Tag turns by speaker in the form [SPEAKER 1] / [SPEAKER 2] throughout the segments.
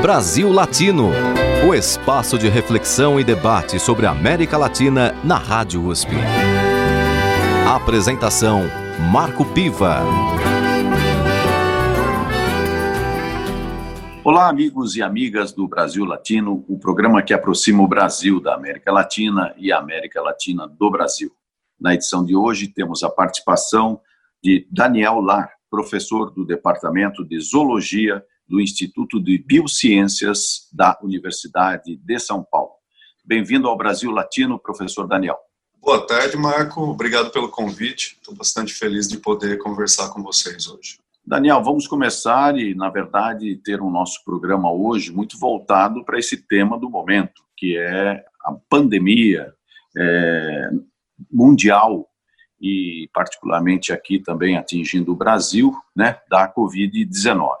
[SPEAKER 1] Brasil Latino, o espaço de reflexão e debate sobre a América Latina na Rádio USP. Apresentação Marco Piva.
[SPEAKER 2] Olá, amigos e amigas do Brasil Latino, o programa que aproxima o Brasil da América Latina e a América Latina do Brasil. Na edição de hoje, temos a participação de Daniel Lar, professor do Departamento de Zoologia do Instituto de Biociências da Universidade de São Paulo. Bem-vindo ao Brasil Latino, professor Daniel.
[SPEAKER 3] Boa tarde, Marco. Obrigado pelo convite. Estou bastante feliz de poder conversar com vocês hoje.
[SPEAKER 2] Daniel, vamos começar e, na verdade, ter o um nosso programa hoje muito voltado para esse tema do momento, que é a pandemia é, mundial e, particularmente, aqui também atingindo o Brasil, né, da Covid-19.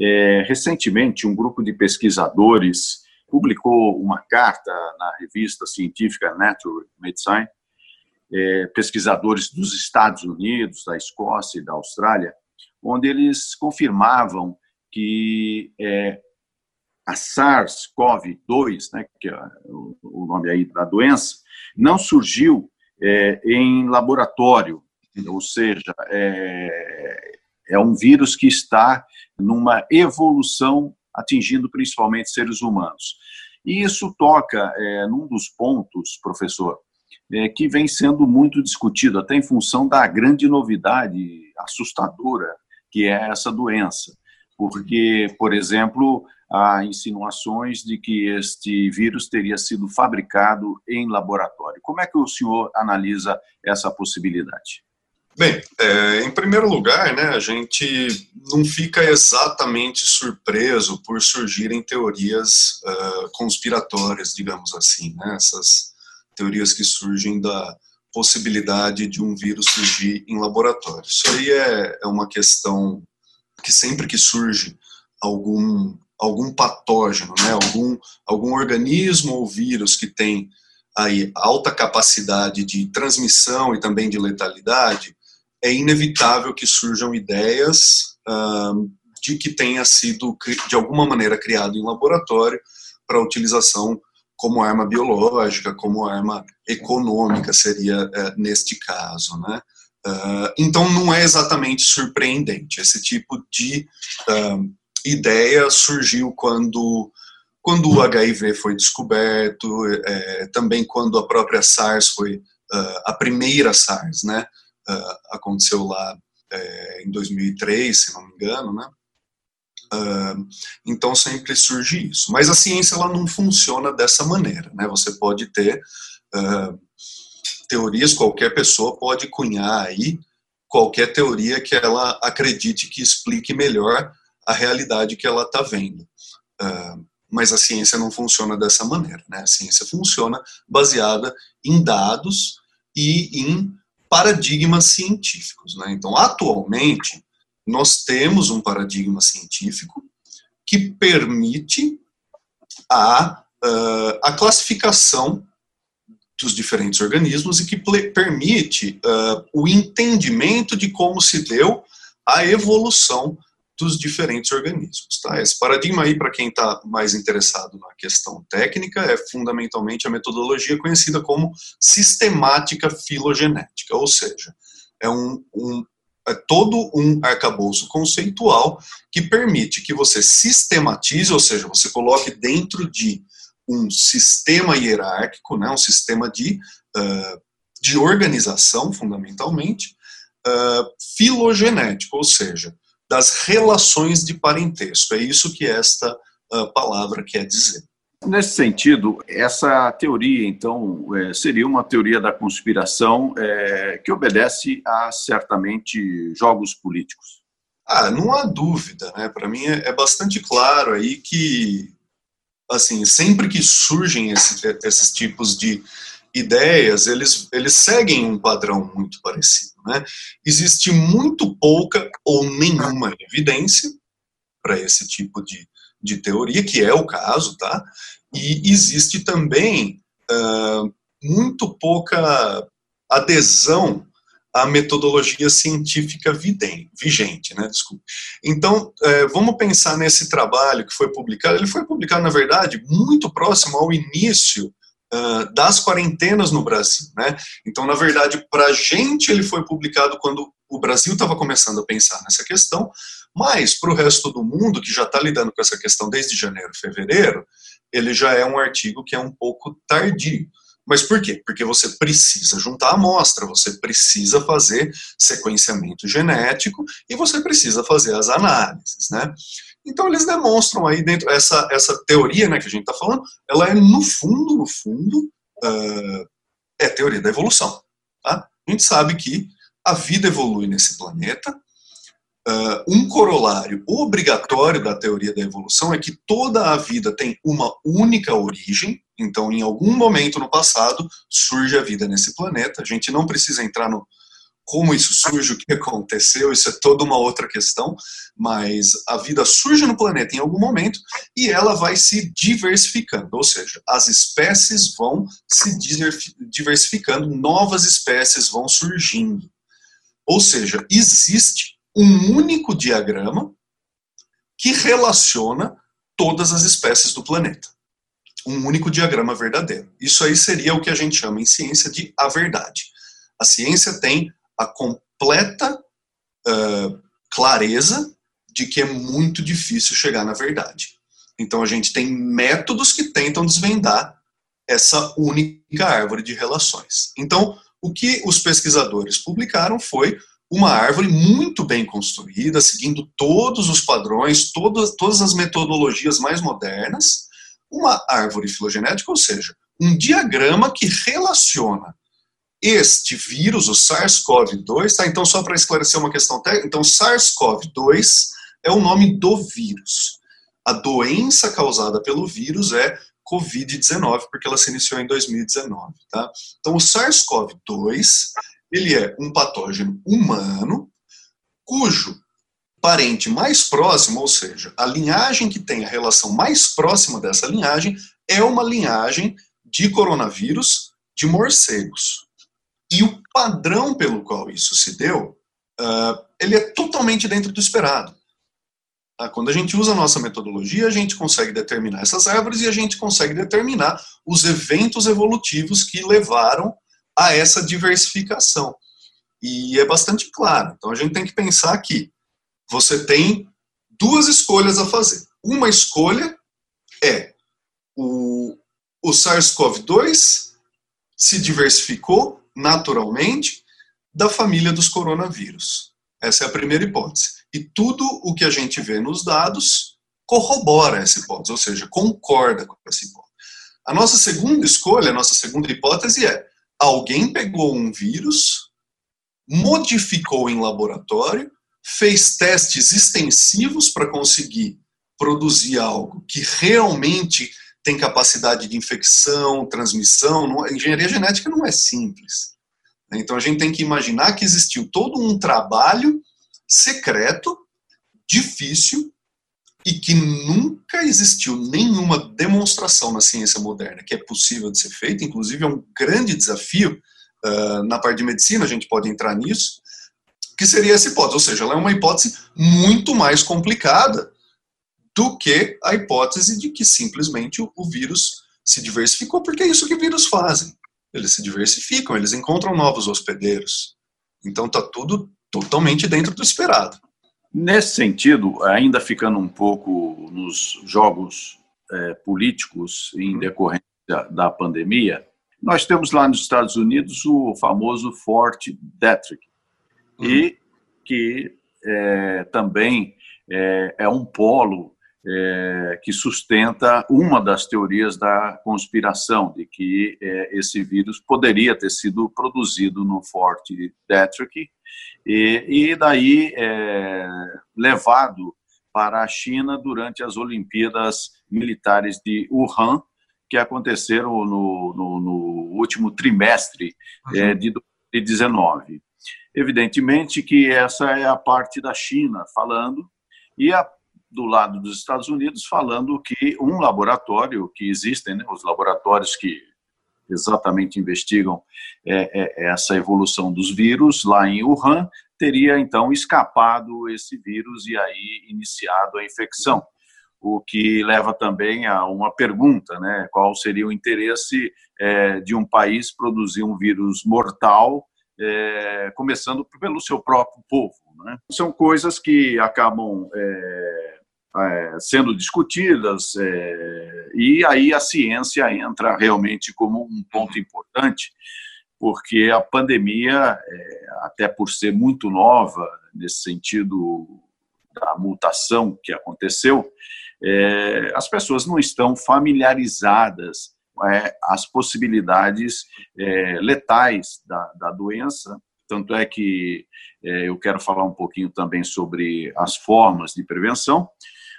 [SPEAKER 2] É, recentemente, um grupo de pesquisadores publicou uma carta na revista científica Nature Medicine, é, pesquisadores dos Estados Unidos, da Escócia e da Austrália, onde eles confirmavam que é, a SARS-CoV-2, né, que é o nome aí da doença, não surgiu é, em laboratório, ou seja, é, é um vírus que está numa evolução atingindo principalmente seres humanos. E isso toca é, num dos pontos, professor, é, que vem sendo muito discutido, até em função da grande novidade assustadora que é essa doença. Porque, por exemplo, há insinuações de que este vírus teria sido fabricado em laboratório. Como é que o senhor analisa essa possibilidade?
[SPEAKER 3] Bem, é, em primeiro lugar, né, a gente não fica exatamente surpreso por surgirem teorias uh, conspiratórias, digamos assim, né, essas teorias que surgem da possibilidade de um vírus surgir em laboratório. Isso aí é, é uma questão que sempre que surge algum algum patógeno, né, algum algum organismo ou vírus que tem aí alta capacidade de transmissão e também de letalidade, é inevitável que surjam ideias uh, de que tenha sido, de alguma maneira, criado em laboratório para utilização como arma biológica, como arma econômica, seria uh, neste caso. Né? Uh, então, não é exatamente surpreendente. Esse tipo de ideia surgiu quando quando o HIV foi descoberto, é, também quando a própria SARS foi uh, a primeira SARS, né, aconteceu lá uh, em 2003, se não me engano, né? Uh, então sempre surge isso. Mas a ciência ela não funciona dessa maneira, né? Você pode ter teorias, qualquer pessoa pode cunhar aí qualquer teoria que ela acredite que explique melhor a realidade que ela está vendo. mas a ciência não funciona dessa maneira, né? A ciência funciona baseada em dados e em paradigmas científicos. Né? Então, atualmente, nós temos um paradigma científico que permite a, uh, a classificação dos diferentes organismos e que permite uh, o entendimento de como se deu a evolução dos diferentes organismos. Tá? Esse paradigma aí, para quem está mais interessado na questão técnica, é fundamentalmente a metodologia conhecida como sistemática filogenética, ou seja, é, um, um, é todo um arcabouço conceitual que permite que você sistematize, ou seja, você coloque dentro de um sistema hierárquico, né, um sistema de, uh, de organização, fundamentalmente, uh, filogenético, ou seja, das relações de parentesco. É isso que esta uh, palavra quer dizer.
[SPEAKER 2] Nesse sentido, essa teoria, então, é, seria uma teoria da conspiração é, que obedece a, certamente, jogos políticos.
[SPEAKER 3] Ah, não há dúvida, né? Para mim é, é, bastante claro aí que, assim, sempre que surgem esse, esses tipos de ideias, eles, eles seguem um padrão muito parecido. Né? Existe muito pouca ou nenhuma evidência para esse tipo de, de teoria, que é o caso, tá? E existe também uh, muito pouca adesão a metodologia científica vigente, né? Desculpa. Então, é, vamos pensar nesse trabalho que foi publicado. Ele foi publicado, na verdade, muito próximo ao início das quarentenas no Brasil, né? Então, na verdade, para a gente ele foi publicado quando o Brasil estava começando a pensar nessa questão, mas para o resto do mundo que já está lidando com essa questão desde janeiro, fevereiro, ele já é um artigo que é um pouco tardio. Mas por quê? Porque você precisa juntar a amostra, você precisa fazer sequenciamento genético e você precisa fazer as análises, né? Então eles demonstram aí dentro essa essa teoria, né, que a gente está falando, ela é no fundo, no fundo, uh, é teoria da evolução. Tá? A gente sabe que a vida evolui nesse planeta. Uh, um corolário obrigatório da teoria da evolução é que toda a vida tem uma única origem, então, em algum momento no passado, surge a vida nesse planeta. A gente não precisa entrar no como isso surge, o que aconteceu, isso é toda uma outra questão, mas a vida surge no planeta em algum momento e ela vai se diversificando, ou seja, as espécies vão se diversificando, novas espécies vão surgindo. Ou seja, existe um único diagrama que relaciona todas as espécies do planeta um único diagrama verdadeiro. Isso aí seria o que a gente chama em ciência de a verdade. A ciência tem a completa uh, clareza de que é muito difícil chegar na verdade. Então a gente tem métodos que tentam desvendar essa única árvore de relações. Então, o que os pesquisadores publicaram foi uma árvore muito bem construída, seguindo todos os padrões, todas, todas as metodologias mais modernas, uma árvore filogenética, ou seja, um diagrama que relaciona este vírus, o SARS-CoV-2, tá? Então, só para esclarecer uma questão técnica, então SARS-CoV-2 é o nome do vírus. A doença causada pelo vírus é COVID-19, porque ela se iniciou em 2019, tá? Então, o SARS-CoV-2, ele é um patógeno humano, cujo parente mais próximo, ou seja, a linhagem que tem a relação mais próxima dessa linhagem, é uma linhagem de coronavírus de morcegos. E o padrão pelo qual isso se deu, uh, ele é totalmente dentro do esperado. Tá? Quando a gente usa a nossa metodologia, a gente consegue determinar essas árvores e a gente consegue determinar os eventos evolutivos que levaram a essa diversificação. E é bastante claro. Então a gente tem que pensar que você tem duas escolhas a fazer. Uma escolha é o, o SARS-CoV-2 se diversificou naturalmente da família dos coronavírus. Essa é a primeira hipótese. E tudo o que a gente vê nos dados corrobora essa hipótese, ou seja, concorda com essa hipótese. A nossa segunda escolha, a nossa segunda hipótese é: alguém pegou um vírus, modificou em laboratório fez testes extensivos para conseguir produzir algo que realmente tem capacidade de infecção, transmissão. A engenharia genética não é simples. Então a gente tem que imaginar que existiu todo um trabalho secreto, difícil, e que nunca existiu nenhuma demonstração na ciência moderna que é possível de ser feita. Inclusive é um grande desafio uh, na parte de medicina, a gente pode entrar nisso, que seria essa hipótese. Ou seja, ela é uma hipótese muito mais complicada do que a hipótese de que simplesmente o, vírus se diversificou, porque é isso que vírus fazem. Eles se diversificam, eles encontram novos hospedeiros. Então está tudo totalmente dentro do esperado.
[SPEAKER 2] Nesse sentido, ainda ficando um pouco nos jogos é, políticos em uhum. decorrência da pandemia, nós temos lá nos Estados Unidos o famoso Fort Detrick, uhum. e que é, também é, é, um polo é, que sustenta uma das teorias da conspiração, de que é, esse vírus poderia ter sido produzido no Forte Detrick e, e daí é, levado para a China durante as Olimpíadas Militares de Wuhan, que aconteceram no, no, no último trimestre é, de 2019. Evidentemente que essa é a parte da China falando, e a, do lado dos Estados Unidos falando que um laboratório, que existem né, os laboratórios que exatamente investigam é, é, essa evolução dos vírus lá em Wuhan, teria então escapado esse vírus e aí iniciado a infecção. O que leva também a uma pergunta, né? Qual seria o interesse é, de um país produzir um vírus mortal, é, começando pelo seu próprio povo? Né? São coisas que acabam é, é, sendo discutidas, é, e aí a ciência entra realmente como um ponto importante, porque a pandemia, é, até por ser muito nova, nesse sentido da mutação que aconteceu, as pessoas não estão familiarizadas é, as possibilidades é, letais da, da doença, tanto é que é, eu quero falar um pouquinho também sobre as formas de prevenção,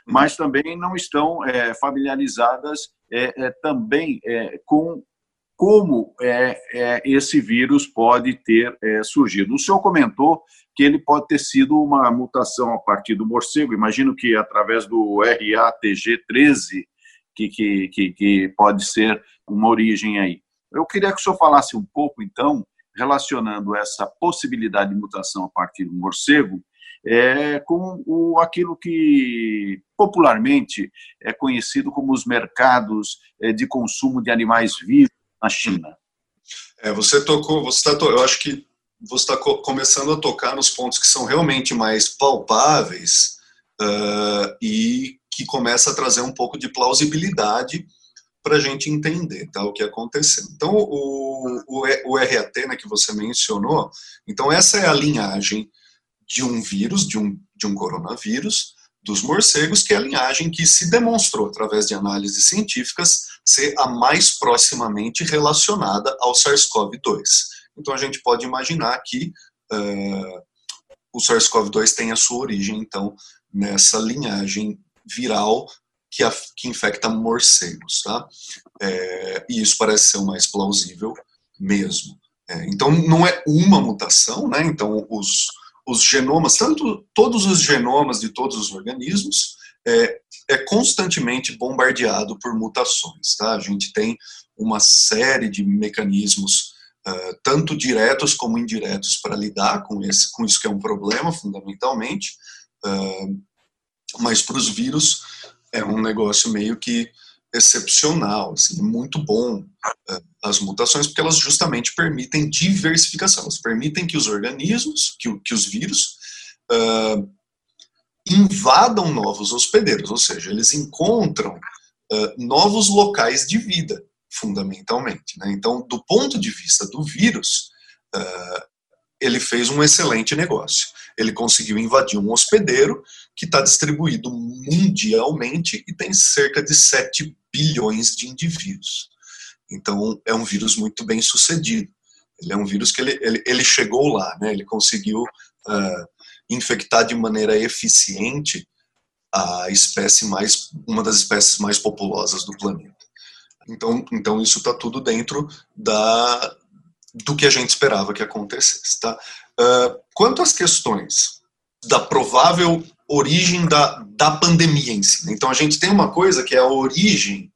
[SPEAKER 2] mas também não estão é, familiarizadas é, é, também com como esse vírus pode ter surgido. O senhor comentou que ele pode ter sido uma mutação a partir do morcego, imagino que através do RATG13, que, que, que, que pode ser uma origem aí. Eu queria que o senhor falasse um pouco, então, relacionando essa possibilidade de mutação a partir do morcego é, com o, aquilo que popularmente é conhecido como os mercados é, de consumo de animais vivos na China.
[SPEAKER 3] É, você tocou, você está, eu acho que você está começando a tocar nos pontos que são realmente mais palpáveis uh, e que começa a trazer um pouco de plausibilidade para a gente entender tá, o que aconteceu. Então, o, o, o RAT né, que você mencionou, então essa é a linhagem de um vírus, de um, de um coronavírus, dos morcegos, que é a linhagem que se demonstrou, através de análises científicas, ser a mais proximamente relacionada ao SARS-CoV-2. Então a gente pode imaginar que uh, o SARS-CoV-2 tem a sua origem, então, nessa linhagem viral que, a, que infecta morcegos. Tá? É, e isso parece ser o mais plausível mesmo. É, então não é uma mutação, né? então os os genomas, tanto todos os genomas de todos os organismos, é, é constantemente bombardeado por mutações. Tá? A gente tem uma série de mecanismos, uh, tanto diretos como indiretos, para lidar com, esse, com isso que é um problema, fundamentalmente, uh, mas para os vírus é um negócio meio que excepcional, assim, muito bom uh, as mutações, porque elas justamente permitem diversificação, elas permitem que os organismos, que, que os vírus, uh, invadam novos hospedeiros, ou seja, eles encontram uh, novos locais de vida, fundamentalmente. Né? Então, do ponto de vista do vírus, ele fez um excelente negócio. Ele conseguiu invadir um hospedeiro que está distribuído mundialmente e tem cerca de 7 bilhões de indivíduos. Então, é um vírus muito bem sucedido. Ele é um vírus que ele, ele, ele chegou lá, né? ele conseguiu uh, infectar de maneira eficiente a espécie mais, uma das espécies mais populosas do planeta. Então, então isso está tudo dentro da, do que a gente esperava que acontecesse. Tá? Uh, quanto às questões da provável origem da, da pandemia em si. Né? Então a gente tem uma coisa que é a origem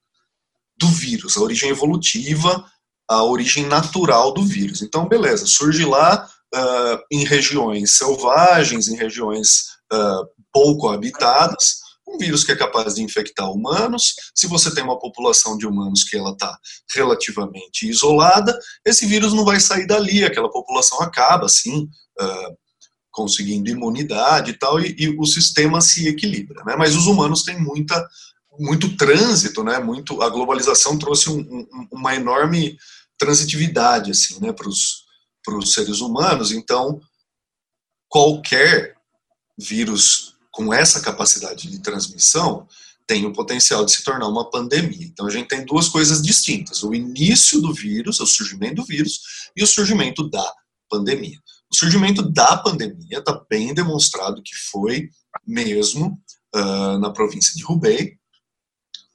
[SPEAKER 3] do vírus, a origem evolutiva, a origem natural do vírus. Então, beleza, surge lá uh, em regiões selvagens, em regiões uh, pouco habitadas, um vírus que é capaz de infectar humanos. Se você tem uma população de humanos que ela está relativamente isolada, esse vírus não vai sair dali, aquela população acaba, assim, uh, conseguindo imunidade e tal, e, e, o sistema se equilibra. Né? Mas os humanos têm muita, muito trânsito, né? muito, a globalização trouxe um, um, uma enorme transitividade assim, né? para os seres humanos, então qualquer vírus com essa capacidade de transmissão tem o potencial de se tornar uma pandemia. Então a gente tem duas coisas distintas: o início do vírus, o surgimento do vírus, e o surgimento da pandemia. O surgimento da pandemia está bem demonstrado que foi mesmo uh, na província de Hubei.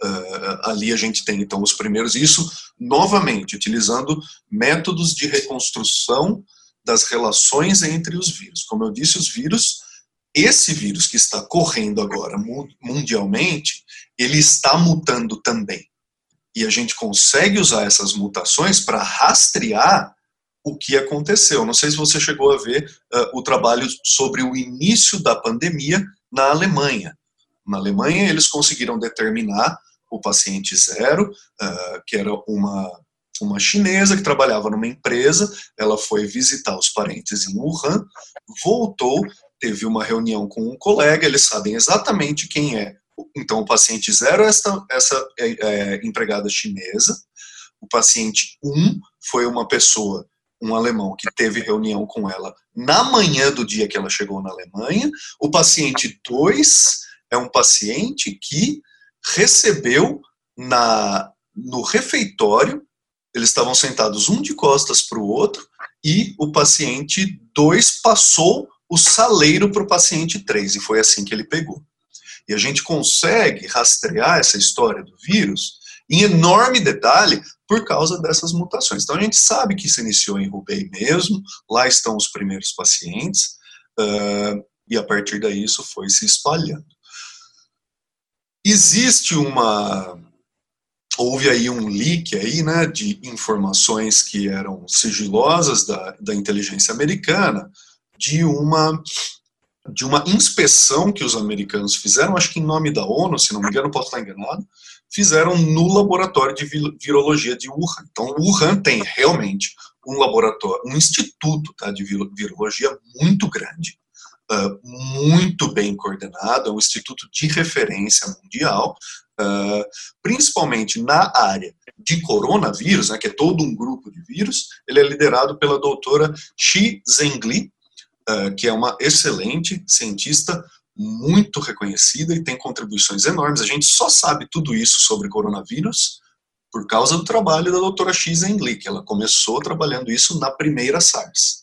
[SPEAKER 3] Uh, ali a gente tem então os primeiros, isso novamente utilizando métodos de reconstrução das relações entre os vírus. Como eu disse, os vírus esse vírus que está correndo agora mundialmente, ele está mutando também. E a gente consegue usar essas mutações para rastrear o que aconteceu. Não sei se você chegou a ver uh, o trabalho sobre o início da pandemia na Alemanha. Na Alemanha, eles conseguiram determinar o paciente zero, uh, que era uma, uma chinesa que trabalhava numa empresa, ela foi visitar os parentes em Wuhan, voltou, teve uma reunião com um colega, eles sabem exatamente quem é. Então, o paciente zero é essa, essa é, é, empregada chinesa, o paciente um foi uma pessoa um alemão que teve reunião com ela na manhã do dia que ela chegou na Alemanha. O paciente 2 é um paciente que recebeu na no refeitório, eles estavam sentados um de costas para o outro, e o paciente 2 passou o saleiro para o paciente 3, e foi assim que ele pegou. E a gente consegue rastrear essa história do vírus em enorme detalhe por causa dessas mutações. Então a gente sabe que se iniciou em Hubei mesmo, lá estão os primeiros pacientes, uh, e a partir daí isso foi se espalhando. Existe uma. Houve aí um leak aí, né, de informações que eram sigilosas da, da inteligência americana, de uma de uma inspeção que os americanos fizeram, acho que em nome da ONU, se não me engano, posso estar enganado, fizeram no laboratório de virologia de Wuhan. Então, Wuhan tem realmente um laboratório, um instituto tá, de virologia muito grande, uh, muito bem coordenado, é um instituto de referência mundial, uh, principalmente na área de coronavírus, né, que é todo um grupo de vírus, ele é liderado pela doutora Xi Zhengli, que é uma excelente cientista muito reconhecida e tem contribuições enormes. A gente só sabe tudo isso sobre coronavírus por causa do trabalho da doutora X que ela começou trabalhando isso na primeira SARS.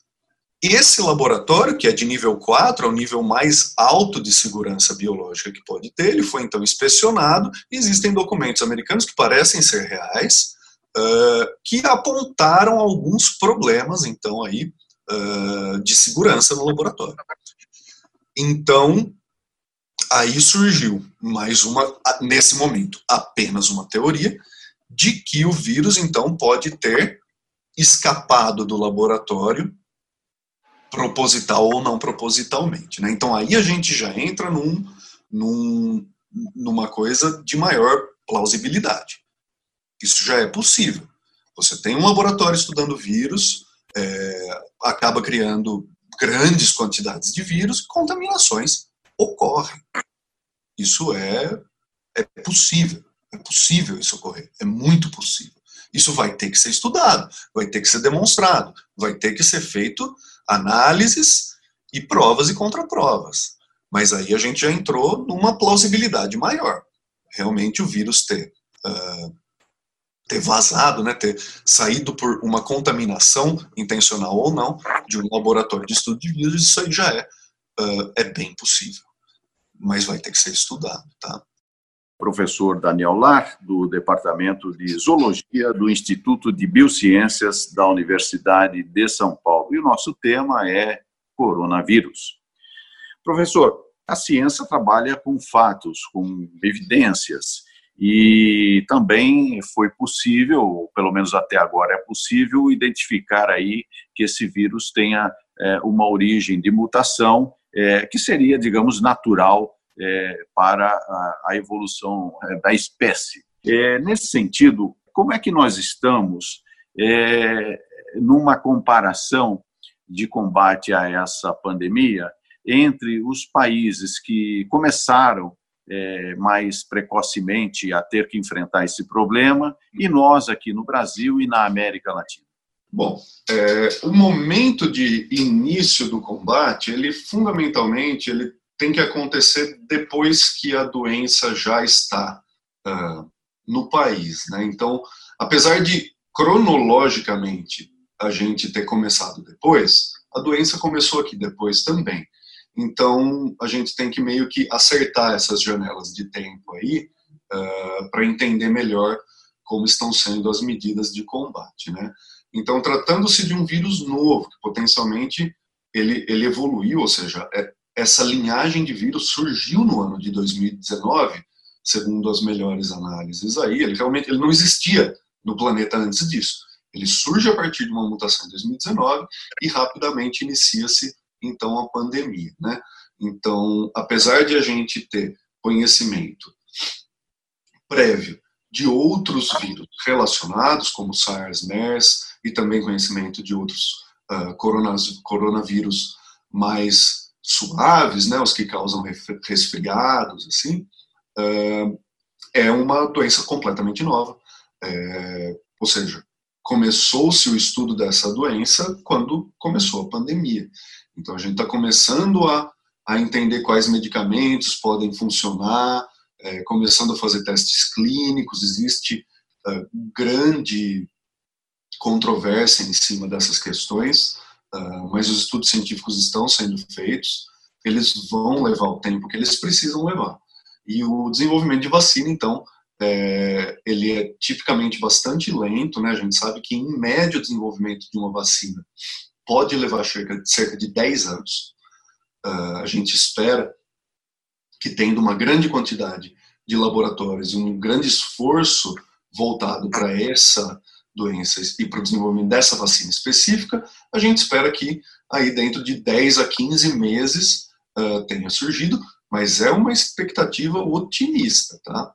[SPEAKER 3] Esse laboratório, que é de nível 4, é o nível mais alto de segurança biológica que pode ter, ele foi então inspecionado existem documentos americanos que parecem ser reais, uh, que apontaram alguns problemas, então, aí, uh, de segurança no laboratório. Então, aí surgiu mais uma, nesse momento, apenas uma teoria de que o vírus, então, pode ter escapado do laboratório proposital ou não propositalmente. Né? Então, aí a gente já entra num, num, numa coisa de maior plausibilidade. Isso já é possível. Você tem um laboratório estudando vírus, é, acaba criando grandes quantidades de vírus, contaminações ocorrem. Isso é, é possível. É possível isso ocorrer. É muito possível. Isso vai ter que ser estudado, vai ter que ser demonstrado, vai ter que ser feito análises e provas e contraprovas. Mas aí a gente já entrou numa plausibilidade maior. Realmente o vírus ter, uh, ter vazado, né, ter saído por uma contaminação intencional ou não de um laboratório de estudo de vírus, isso aí já é, uh, é bem possível mas vai ter que ser estudado, tá?
[SPEAKER 2] Professor Daniel Lar, do Departamento de Zoologia do Instituto de Biociências da Universidade de São Paulo. E o nosso tema é coronavírus. Professor, a ciência trabalha com fatos, com evidências, e também foi possível, pelo menos até agora é possível, identificar aí que esse vírus tenha é, uma origem de mutação é, que seria, digamos, natural é, para a, a evolução é, da espécie. É, nesse sentido, como é que nós estamos é, numa comparação de combate a essa pandemia entre os países que começaram é, mais precocemente a ter que enfrentar esse problema e nós aqui no Brasil e na América Latina?
[SPEAKER 3] Bom, é, o momento de início do combate, ele fundamentalmente ele tem que acontecer depois que a doença já está uh, no país. Né? Então, apesar de cronologicamente a gente ter começado depois, a doença começou aqui depois também. Então, a gente tem que meio que acertar essas janelas de tempo aí uh, para entender melhor como estão sendo as medidas de combate, né? Então, tratando-se de um vírus novo, que potencialmente ele, ele evoluiu, ou seja, é, essa linhagem de vírus surgiu no ano de 2019 segundo as melhores análises aí. Ele realmente ele não existia no planeta antes disso. Ele surge a partir de uma mutação em 2019 e rapidamente inicia-se então a pandemia, né? Então, apesar de a gente ter conhecimento prévio de outros vírus relacionados, como SARS, MERS, e também conhecimento de outros uh, coronavírus mais suaves, né, os que causam resfriados, assim, uh, é uma doença completamente nova. É, ou seja, começou-se o estudo dessa doença quando começou a pandemia. Então a gente está começando a, a entender quais medicamentos podem funcionar, é, começando a fazer testes clínicos, existe uh, grande controvérsia em cima dessas questões, uh, mas os estudos científicos estão sendo feitos, eles vão levar o tempo que eles precisam levar. E o desenvolvimento de vacina, então, é, ele é tipicamente bastante lento, né? A gente sabe que, em média, o desenvolvimento de uma vacina pode levar cerca, de 10 anos. Uh, a gente espera que, tendo uma grande quantidade de laboratórios e um grande esforço voltado para essa doença e para o desenvolvimento dessa vacina específica, a gente espera que aí dentro de 10 a 15 meses uh, tenha surgido, mas é uma expectativa otimista, tá?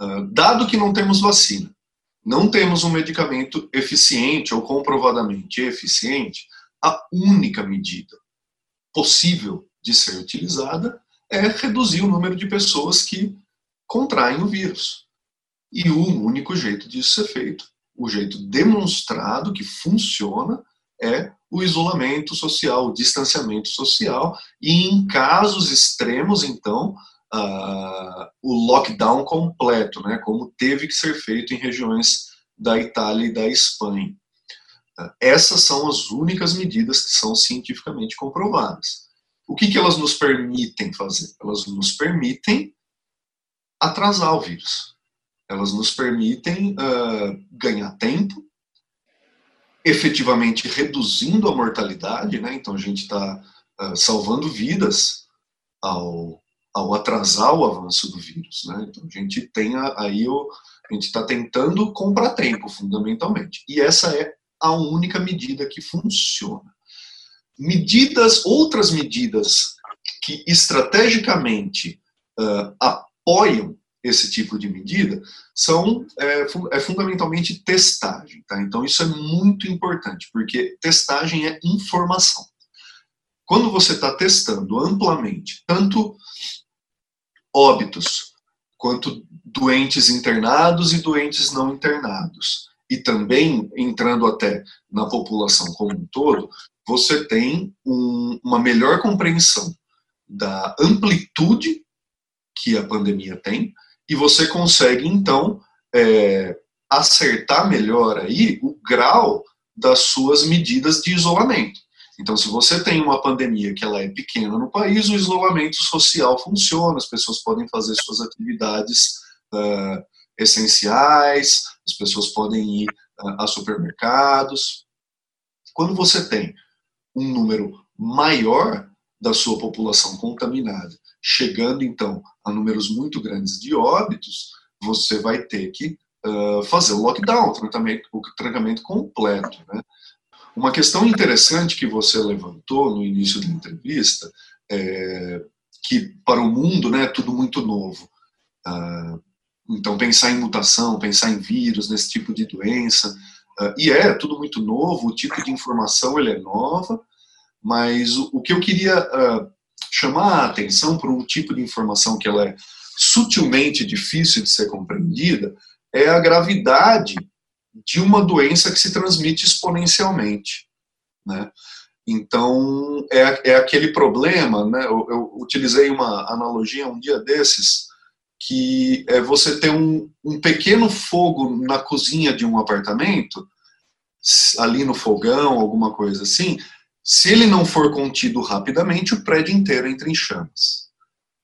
[SPEAKER 3] Uh, dado que não temos vacina, não temos um medicamento eficiente ou comprovadamente eficiente, a única medida possível de ser utilizada é reduzir o número de pessoas que contraem o vírus. E o único jeito disso ser feito, o jeito demonstrado que funciona, é o isolamento social, o distanciamento social, e em casos extremos, então, o lockdown completo, né, como teve que ser feito em regiões da Itália e da Espanha. Essas são as únicas medidas que são cientificamente comprovadas. O que, que elas nos permitem fazer? Elas nos permitem atrasar o vírus. Elas nos permitem uh, ganhar tempo, efetivamente reduzindo a mortalidade, né? Então a gente está uh, salvando vidas ao, ao atrasar o avanço do vírus, né? Então a gente tem aí o, a gente está tentando comprar tempo, fundamentalmente. E essa é a única medida que funciona. Medidas, outras medidas que estrategicamente uh, apoiam esse tipo de medida são é, é, fundamentalmente testagem. Tá? Então isso é muito importante, porque testagem é informação. Quando você está testando amplamente, tanto óbitos, quanto doentes internados e doentes não internados, e também entrando até na população como um todo, você tem um, uma melhor compreensão da amplitude que a pandemia tem, e você consegue, então, é, acertar melhor aí o grau das suas medidas de isolamento. Então, se você tem uma pandemia que ela é pequena no país, o isolamento social funciona, as pessoas podem fazer suas atividades uh, essenciais, as pessoas podem ir uh, a supermercados. Quando você tem um número maior da sua população contaminada chegando então a números muito grandes de óbitos, você vai ter que uh, fazer o lockdown, o tratamento, o trancamento completo. Né? Uma questão interessante que você levantou no início da entrevista é que para o mundo né, é tudo muito novo. Uh, então, pensar em mutação, pensar em vírus, nesse tipo de doença, uh, e é tudo muito novo, o tipo de informação ele é nova, mas o, que eu queria uh, chamar a atenção por um tipo de informação que ela é sutilmente difícil de ser compreendida, é a gravidade de uma doença que se transmite exponencialmente. Né? Então, é, é aquele problema, né? eu, eu utilizei uma analogia um dia desses, que é você ter um, um pequeno fogo na cozinha de um apartamento, ali no fogão, alguma coisa assim, se ele não for contido rapidamente, o prédio inteiro entra em chamas.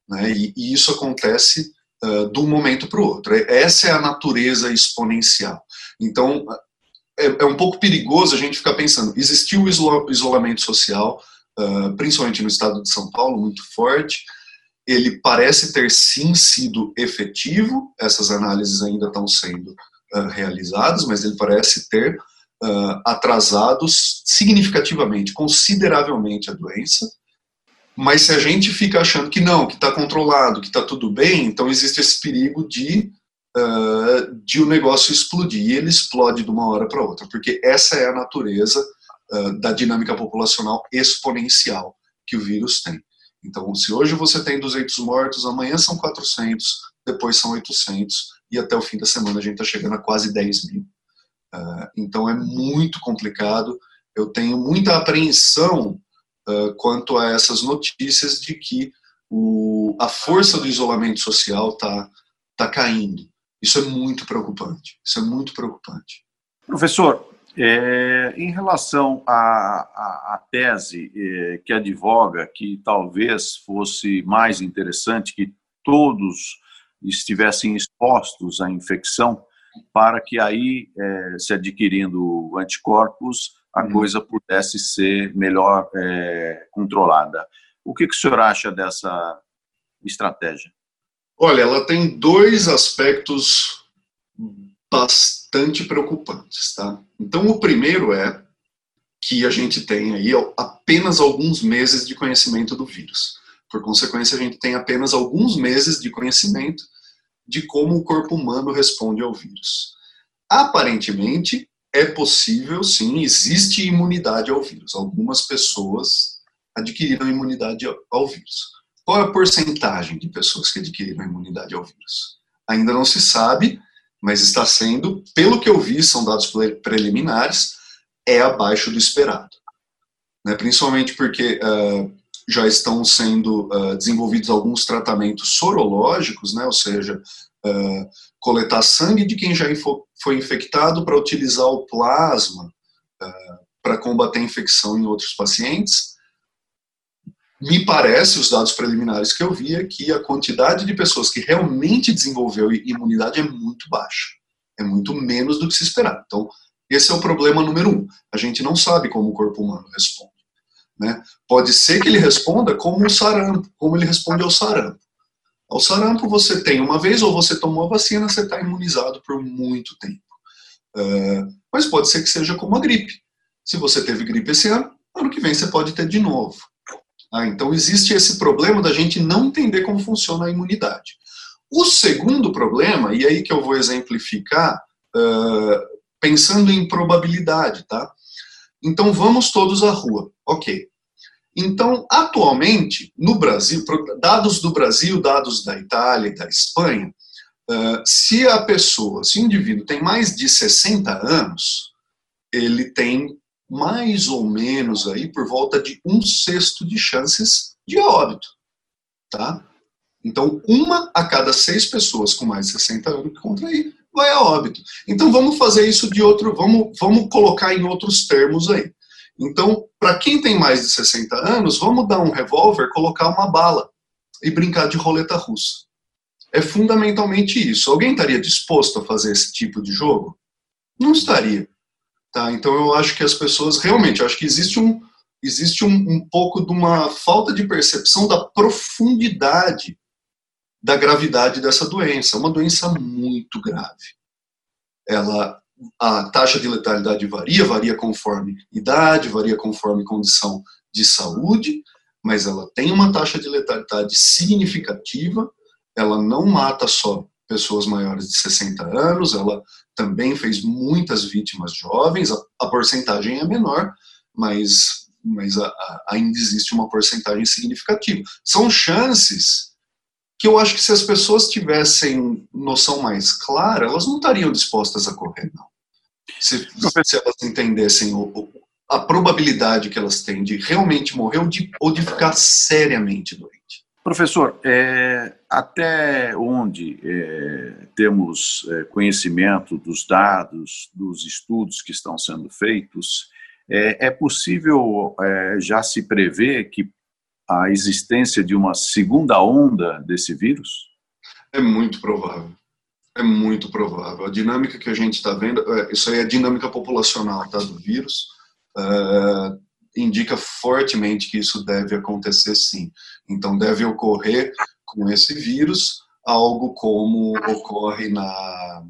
[SPEAKER 3] Né? E, e, isso acontece uh, de um momento para o outro. Essa é a natureza exponencial. Então, é, é, um pouco perigoso a gente ficar pensando, existiu o isolamento social, uh, principalmente no estado de São Paulo, muito forte, ele parece ter sim sido efetivo, essas análises ainda estão sendo uh, realizadas, mas ele parece ter uh, atrasado significativamente, consideravelmente a doença. Mas se a gente fica achando que não, que está controlado, que está tudo bem, então existe esse perigo de, uh, de o negócio explodir. E ele explode de uma hora para outra, porque essa é a natureza da dinâmica populacional exponencial que o vírus tem. Então, se hoje você tem 200 mortos, amanhã são 400, depois são 800, e até o fim da semana a gente está chegando a quase 10 mil. Uh, então, é muito complicado. Eu tenho muita apreensão uh, quanto a essas notícias de que o, a força do isolamento social está tá caindo. Isso é muito preocupante. Isso é muito preocupante.
[SPEAKER 2] Professor, é, em relação à, à, à tese é, que advoga que talvez fosse mais interessante que todos estivessem expostos à infecção, para que aí, é, se adquirindo anticorpos, a hum. coisa pudesse ser melhor é, controlada. O que, que o senhor acha dessa estratégia?
[SPEAKER 3] Olha, ela tem dois aspectos bastante preocupantes, tá? Então, o primeiro é que a gente tem aí apenas alguns meses de conhecimento do vírus. Por consequência, a gente tem apenas alguns meses de conhecimento de como o corpo humano responde ao vírus. Aparentemente, é possível, sim, existe imunidade ao vírus. Algumas pessoas adquiriram imunidade ao vírus. Qual é a porcentagem de pessoas que adquiriram imunidade ao vírus? Ainda não se sabe, mas está sendo, pelo que eu vi, são dados preliminares, é abaixo do esperado. Né? Principalmente porque uh, já estão sendo uh, desenvolvidos alguns tratamentos sorológicos, né? ou seja, uh, coletar sangue de quem já foi infectado para utilizar o plasma para combater a infecção em outros pacientes. Me parece, os dados preliminares que eu vi, é que a quantidade de pessoas que realmente desenvolveu imunidade é muito baixa. É muito menos do que se esperava. Então, esse é o problema número um. A gente não sabe como o corpo humano responde. Né? Pode ser que ele responda como o sarampo, como ele responde ao sarampo. Ao sarampo você tem uma vez, ou você tomou a vacina, você está imunizado por muito tempo. Uh, mas pode ser que seja como a gripe. Se você teve gripe esse ano, ano que vem você pode ter de novo. Ah, então existe esse problema da gente não entender como funciona a imunidade. O segundo problema, e aí que eu vou exemplificar, uh, pensando em probabilidade, tá? Então vamos todos à rua, ok. Então, atualmente, no Brasil, dados do Brasil, dados da Itália e da Espanha, uh, se a pessoa, se o indivíduo tem mais de 60 anos, ele tem mais ou menos aí por volta de um sexto de chances de óbito, tá? Então, uma a cada seis pessoas com mais de 60 anos que contrair vai a óbito. Então, vamos fazer isso de outro, vamos, vamos colocar em outros termos aí. Então, para quem tem mais de 60 anos, vamos dar um revólver, colocar uma bala e brincar de roleta russa. É fundamentalmente isso. Alguém estaria disposto a fazer esse tipo de jogo? Não estaria. Tá? Então eu acho que as pessoas realmente, acho que existe um existe um, um pouco de uma falta de percepção da profundidade da gravidade dessa doença. É uma doença muito grave. Ela a taxa de letalidade varia, varia conforme idade, varia conforme condição de saúde, mas ela tem uma taxa de letalidade significativa. Ela não mata só pessoas maiores de 60 anos, ela também fez muitas vítimas jovens, a, a porcentagem é menor, mas, mas a, a, ainda existe uma porcentagem significativa. São chances que eu acho que se as pessoas tivessem noção mais clara, elas não estariam dispostas a correr, não. Se, se elas entendessem o, o, a probabilidade que elas têm de realmente morrer ou de, ou de ficar seriamente doente.
[SPEAKER 2] Professor, é, até onde é, temos é, conhecimento dos dados, dos estudos que estão sendo feitos, é, é possível é, já se prever que a existência de uma segunda onda desse vírus?
[SPEAKER 3] É muito provável. É muito provável. A dinâmica que a gente está vendo, é, isso aí é a dinâmica populacional tá, do vírus, indica fortemente que isso deve acontecer sim. Então, deve ocorrer com esse vírus, algo como ocorre na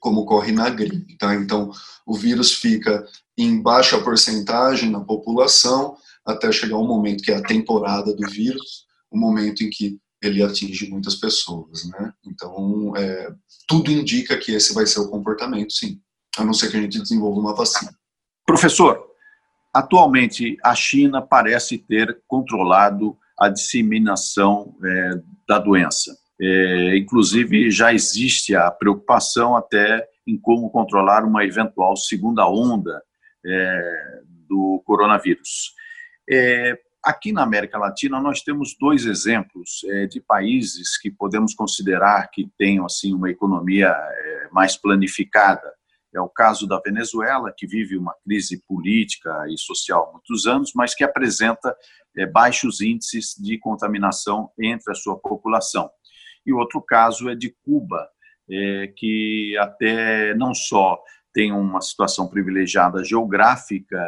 [SPEAKER 3] como ocorre na gripe, tá? Então, o vírus fica em baixa porcentagem na população até chegar um momento que é a temporada do vírus, o momento em que ele atinge muitas pessoas, né? Então, é, tudo indica que esse vai ser o comportamento, sim, a não ser que a gente desenvolva uma vacina.
[SPEAKER 2] Professor, atualmente a China parece ter controlado a disseminação é, da doença. É, inclusive, já existe a preocupação até em como controlar uma eventual segunda onda é, do coronavírus. É, aqui na América Latina, nós temos dois exemplos é, de países que podemos considerar que tenham assim uma economia é, mais planificada. É o caso da Venezuela, que vive uma crise política e social há muitos anos, mas que apresenta é, baixos índices de contaminação entre a sua população. E outro caso é de Cuba, é, que até não só tem uma situação privilegiada geográfica,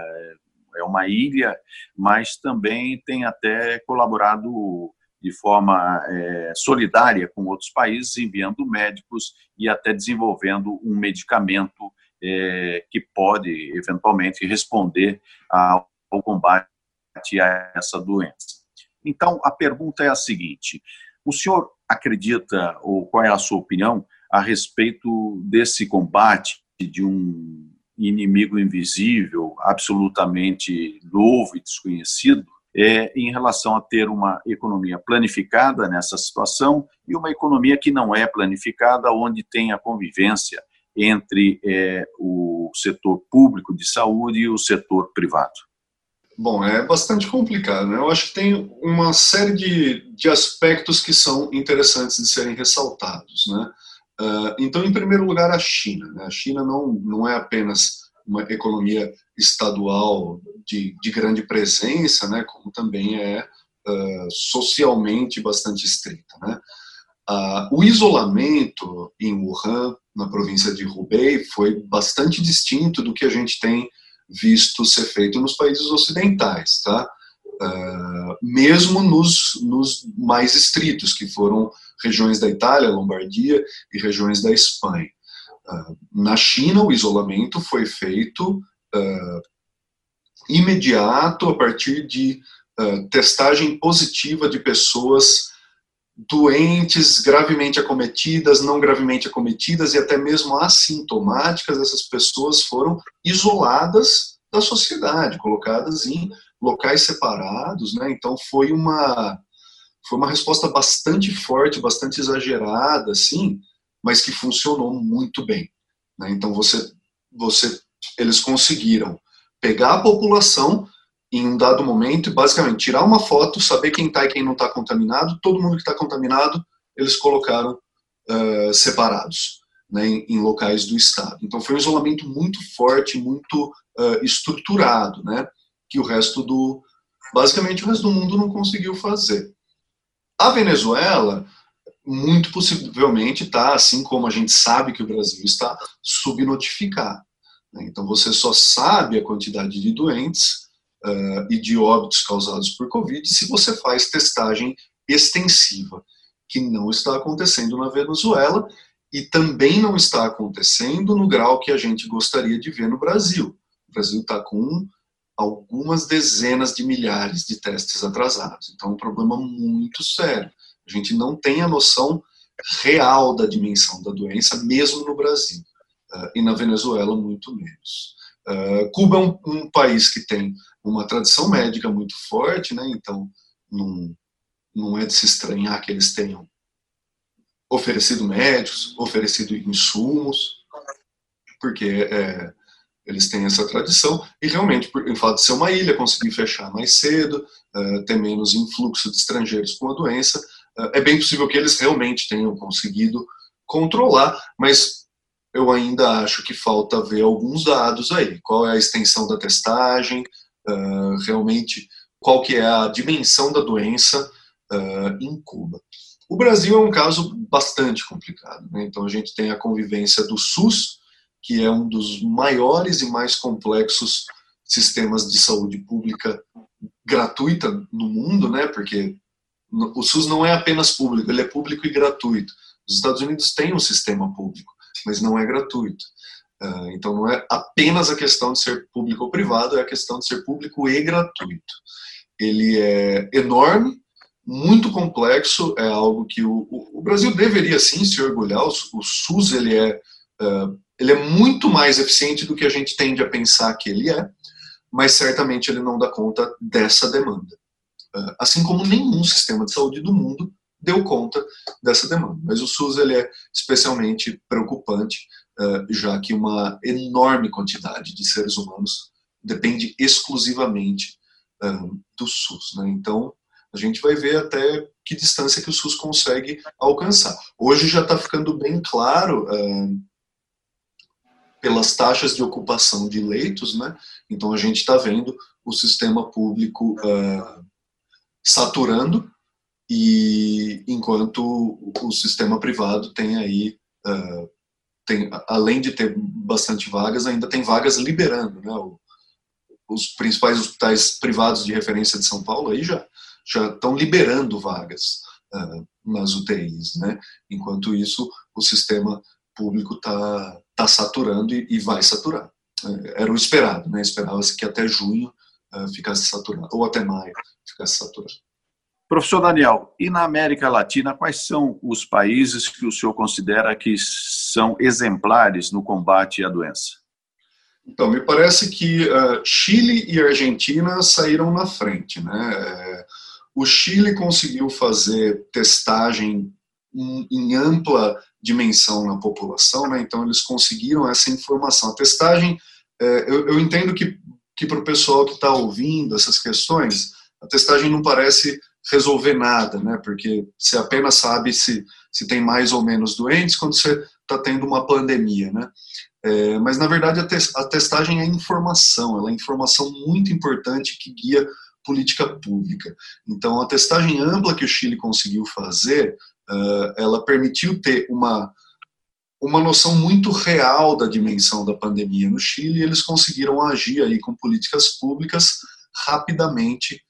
[SPEAKER 2] é uma ilha, mas também tem até colaborado de forma é, solidária com outros países, enviando médicos e até desenvolvendo um medicamento é, que pode eventualmente responder ao, ao combate a essa doença. Então, a pergunta é a seguinte: o senhor acredita, ou qual é a sua opinião, a respeito desse combate de um inimigo invisível, absolutamente novo e desconhecido, é, em relação a ter uma economia planificada nessa situação e uma economia que não é planificada, onde tem a convivência entre é, o setor público de saúde e o setor privado.
[SPEAKER 3] Bom, é bastante complicado. Né? Eu acho que tem uma série de, de aspectos que são interessantes de serem ressaltados. Né? Uh, então, em primeiro lugar, a China. Né? A China não, não é apenas uma economia estadual de, de grande presença, né? como também é uh, socialmente bastante estrita. Né? Uh, o isolamento em Wuhan, na província de Hubei, foi bastante distinto do que a gente tem visto ser feito nos países ocidentais, tá? Uh, mesmo nos, nos mais estritos, que foram regiões da Itália, Lombardia e regiões da Espanha. Uh, na China, o isolamento foi feito uh, imediato a partir de testagem positiva de pessoas doentes, gravemente acometidas, não gravemente acometidas e até mesmo assintomáticas, essas pessoas foram isoladas da sociedade, colocadas em locais separados, né? Então foi uma foi uma resposta bastante forte, bastante exagerada, assim, mas que funcionou muito bem. Né? Então você você eles conseguiram pegar a população em um dado momento e basicamente tirar uma foto, saber quem está e quem não está contaminado, todo mundo que está contaminado eles colocaram uh, separados né, em, em, locais do estado. Então foi um isolamento muito forte, muito uh, estruturado, né, que o resto do basicamente o resto do mundo não conseguiu fazer. A Venezuela muito possivelmente está, assim como a gente sabe que o Brasil está, subnotificado. Né? Então você só sabe a quantidade de doentes uh, e de óbitos causados por Covid se você faz testagem extensiva, que não está acontecendo na Venezuela e também não está acontecendo no grau que a gente gostaria de ver no Brasil. O Brasil está com algumas dezenas de milhares de testes atrasados. Então, é um problema muito sério. A gente não tem a noção real da dimensão da doença, mesmo no Brasil. Uh, e na Venezuela, muito menos. Uh, Cuba é um, um, país que tem uma tradição médica muito forte, né? então não, não é de se estranhar que eles tenham oferecido médicos, oferecido insumos, porque é, eles têm essa tradição, e realmente, por fato de ser uma ilha, conseguir fechar mais cedo, uh, ter menos influxo de estrangeiros com a doença, é bem possível que eles realmente tenham conseguido controlar, mas eu ainda acho que falta ver alguns dados aí. Qual é a extensão da testagem, uh, realmente qual que é a dimensão da doença em Cuba. O Brasil é um caso bastante complicado. Né? Então, a gente tem a convivência do SUS, que é um dos maiores e mais complexos sistemas de saúde pública gratuita no mundo, né? porque o SUS não é apenas público, ele é público e gratuito. Os Estados Unidos têm um sistema público, mas não é gratuito. Uh, então não é apenas a questão de ser público ou privado, é a questão de ser público e gratuito. Ele é enorme, muito complexo, é algo que o, o, Brasil deveria sim se orgulhar. O, o SUS ele é, uh, ele é muito mais eficiente do que a gente tende a pensar que ele é, mas certamente ele não dá conta dessa demanda. Uh, assim como nenhum sistema de saúde do mundo deu conta dessa demanda. Mas o SUS ele é especialmente preocupante, uh, já que uma enorme quantidade de seres humanos depende exclusivamente do SUS. Né? Então, a gente vai ver até que distância que o SUS consegue alcançar. Hoje já está ficando bem claro uh, pelas taxas de ocupação de leitos, né? Então a gente está vendo o sistema público saturando e enquanto o sistema privado tem aí uh, tem, além de ter bastante vagas, ainda tem vagas liberando, né? O, os principais hospitais privados de referência de São Paulo aí já já estão liberando vagas uh, nas UTIs, né? Enquanto isso, o sistema público está tá saturando e, e, vai saturar. Uh, era o esperado, né? Esperava-se que até junho uh, ficasse saturado, ou até maio ficasse saturado.
[SPEAKER 2] Professor Daniel, e na América Latina, quais são os países que o senhor considera que são exemplares no combate à doença?
[SPEAKER 3] Então, me parece que uh, Chile e Argentina saíram na frente. Né? É, o Chile conseguiu fazer testagem em, em ampla dimensão na população, né? então eles conseguiram essa informação. A testagem, é, eu, eu, entendo que, que para o pessoal que está ouvindo essas questões, a testagem não parece resolver nada, né? porque você apenas sabe se, se tem mais ou menos doentes quando você está tendo uma pandemia. Né? É, mas, na verdade, a, te, a testagem é informação, ela é informação muito importante que guia política pública. Então, a testagem ampla que o Chile conseguiu fazer, uh, ela permitiu ter uma uma noção muito real da dimensão da pandemia no Chile e eles conseguiram agir aí com políticas públicas rapidamente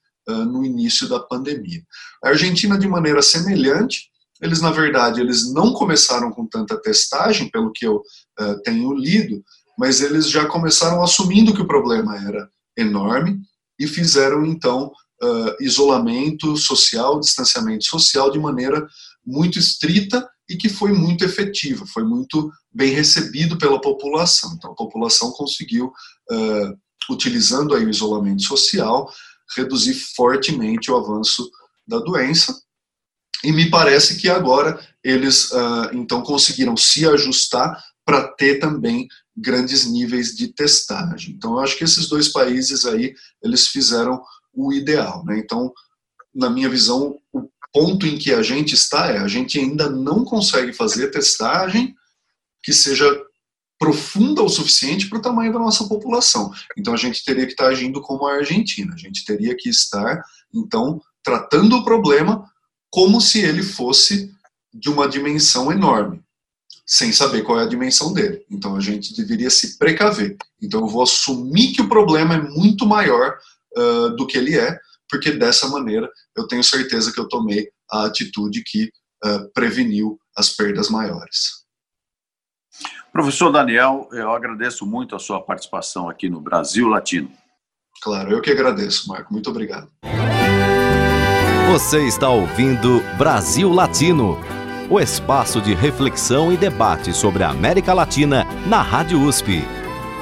[SPEAKER 3] no início da pandemia. A Argentina, de maneira semelhante, eles na verdade eles não começaram com tanta testagem, pelo que eu uh, tenho lido, mas eles já começaram assumindo que o problema era enorme e fizeram então uh, isolamento social, distanciamento social de maneira muito estrita e que foi muito efetiva, foi muito bem recebido pela população. Então a população conseguiu, uh, utilizando aí o isolamento social, reduzir fortemente o avanço da doença. E me parece que agora eles uh, então conseguiram se ajustar para ter também grandes níveis de testagem. Então, eu acho que esses dois países aí, eles fizeram o ideal. Né? Então, na minha visão, o ponto em que a gente está é, a gente ainda não consegue fazer testagem que seja profunda o suficiente para o tamanho da nossa população. Então, a gente teria que estar agindo como a Argentina. A gente teria que estar, então, tratando o problema como se ele fosse de uma dimensão enorme sem saber qual é a dimensão dele. Então a gente deveria se precaver. Então eu vou assumir que o problema é muito maior uh, do que ele é, porque dessa maneira eu tenho certeza que eu tomei a atitude que uh, preveniu as perdas maiores.
[SPEAKER 2] Professor Daniel, eu agradeço muito a sua participação aqui no Brasil Latino.
[SPEAKER 3] Claro, eu que agradeço, Marco. Muito obrigado.
[SPEAKER 1] Você está ouvindo Brasil Latino o espaço de reflexão e debate sobre a América Latina na Rádio USP.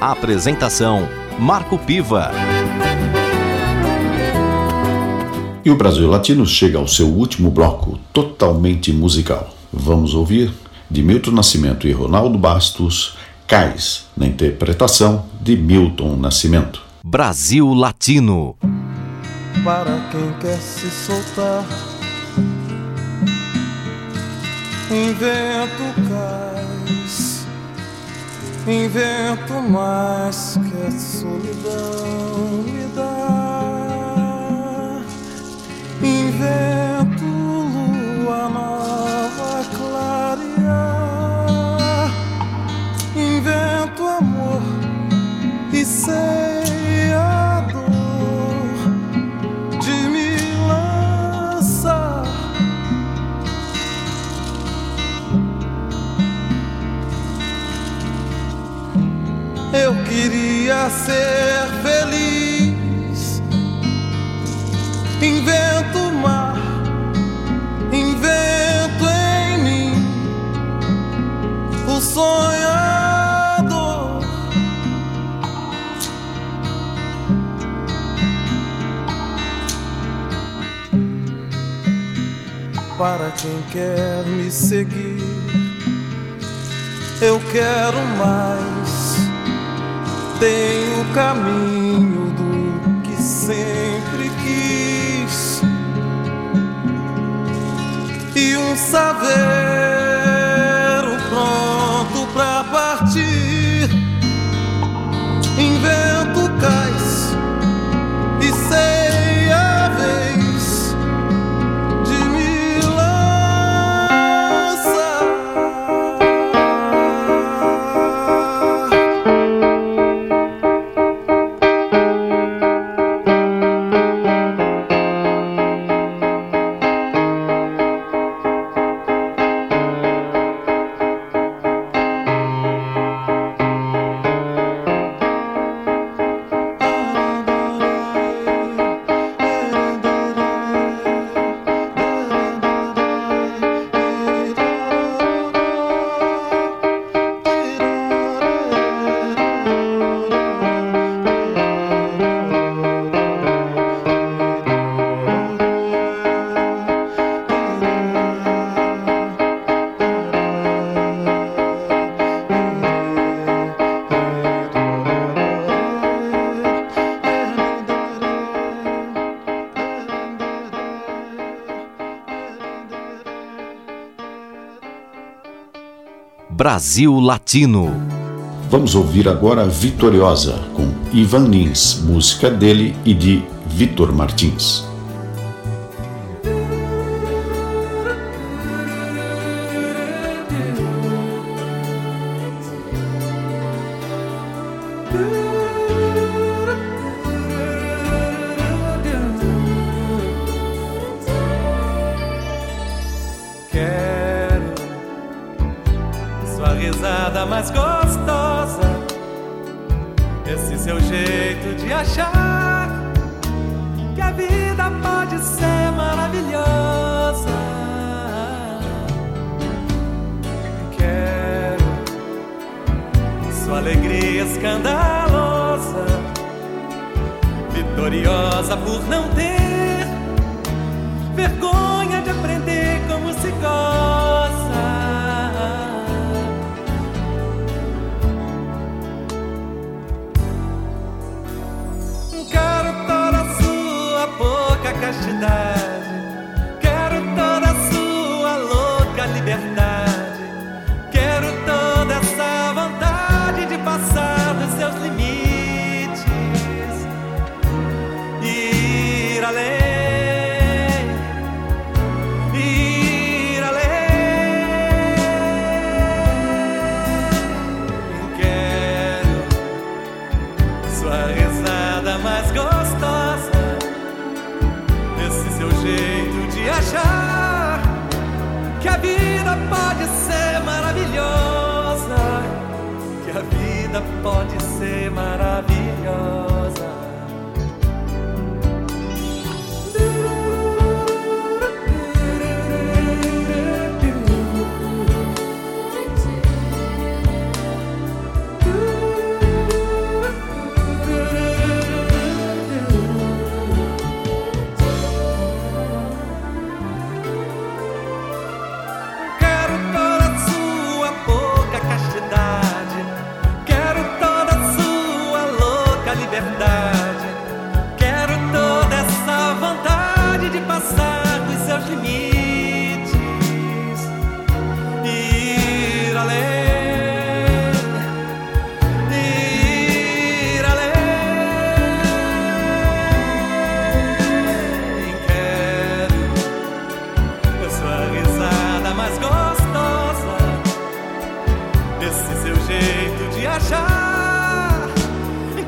[SPEAKER 1] A apresentação: Marco Piva.
[SPEAKER 4] E o Brasil Latino chega ao seu último bloco, totalmente musical. Vamos ouvir de Milton Nascimento e Ronaldo Bastos, Cais, na interpretação de Milton Nascimento.
[SPEAKER 1] Brasil Latino.
[SPEAKER 5] Para quem quer se soltar invento cais, invento mais que a solidão me dá, invento lua nova caminho.
[SPEAKER 1] Brasil Latino.
[SPEAKER 4] Vamos ouvir agora Vitoriosa com Ivan Lins, música dele e de Vitor Martins.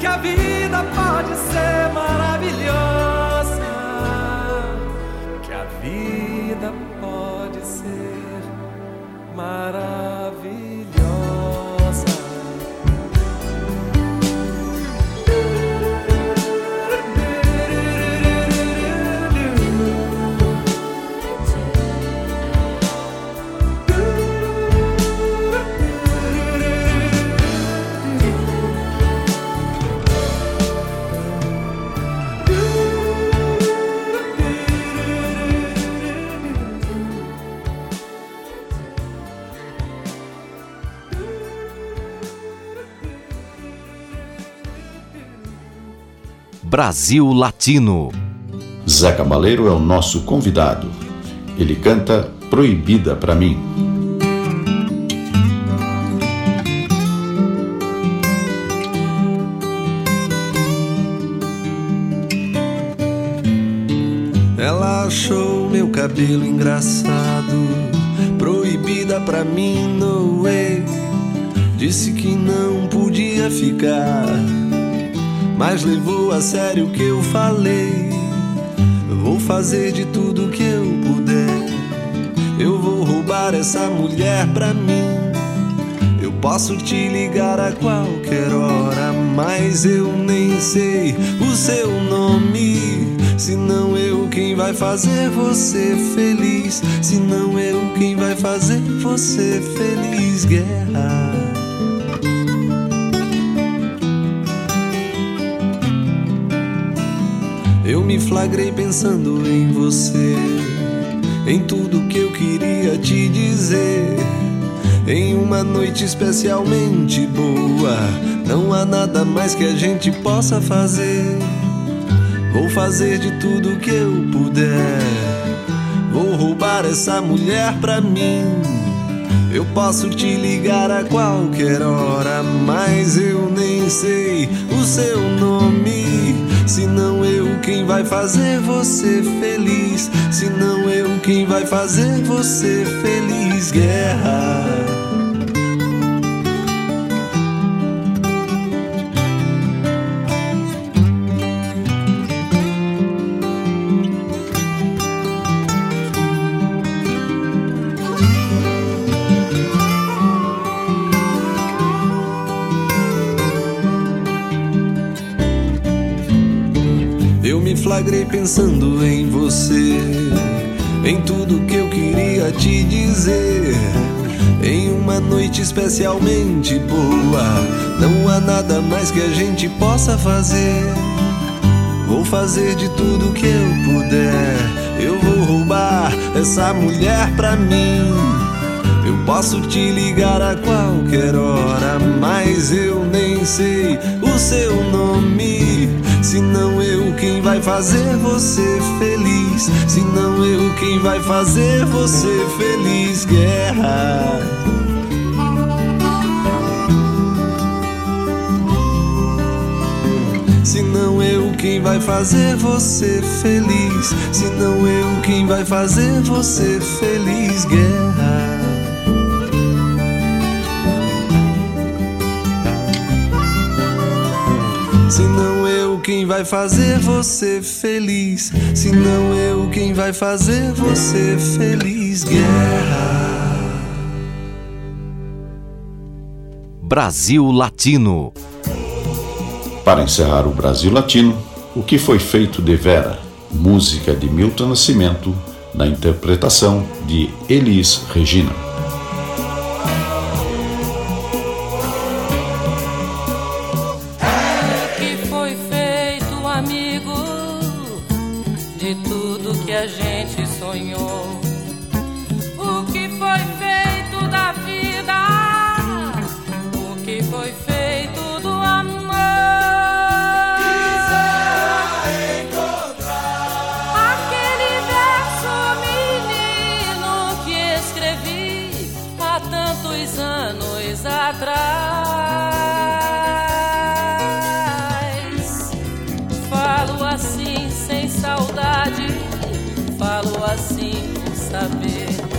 [SPEAKER 5] a vida pode ser maravilhosa. Que a vida pode ser maravilhosa.
[SPEAKER 1] Brasil Latino.
[SPEAKER 4] Zé Cabaleiro é o nosso convidado. Ele canta Proibida para mim.
[SPEAKER 6] Ela achou meu cabelo engraçado, proibida pra mim, no way. Disse que não podia ficar, mas levou a sério o que eu falei. Vou fazer de tudo que eu puder. Eu vou roubar essa mulher pra mim. Eu posso te ligar a qualquer hora, mas eu nem sei o seu nome. Se não eu quem vai fazer você feliz, se não eu quem vai fazer você feliz, guerra. Eu me flagrei pensando em você, em tudo que eu queria te dizer. Em uma noite especialmente boa, não há nada mais que a gente possa fazer. Vou fazer de tudo que eu puder. Vou roubar essa mulher pra mim. Eu posso te ligar a qualquer hora, mas eu nem sei o seu nome. Se não quem vai fazer você feliz, se não eu quem vai fazer você feliz, guerra. Pensando em você, em tudo que eu queria te dizer. Em uma noite especialmente boa, não há nada mais que a gente possa fazer. Vou fazer de tudo que eu puder. Eu vou roubar essa mulher pra mim. Eu posso te ligar a qualquer hora, mas eu nem sei o seu nome. Se não quem vai fazer você feliz, se não eu quem vai fazer você feliz, guerra. Se não eu quem vai fazer você feliz, se não eu quem vai fazer você feliz, guerra. Se não quem vai fazer você feliz, se não eu quem vai fazer você feliz, guerra.
[SPEAKER 1] Brasil Latino.
[SPEAKER 4] Para encerrar o Brasil Latino, o que foi feito de Vera, música de Milton Nascimento, na interpretação de Elis Regina.
[SPEAKER 7] Assim sem saudade, falo assim com saber.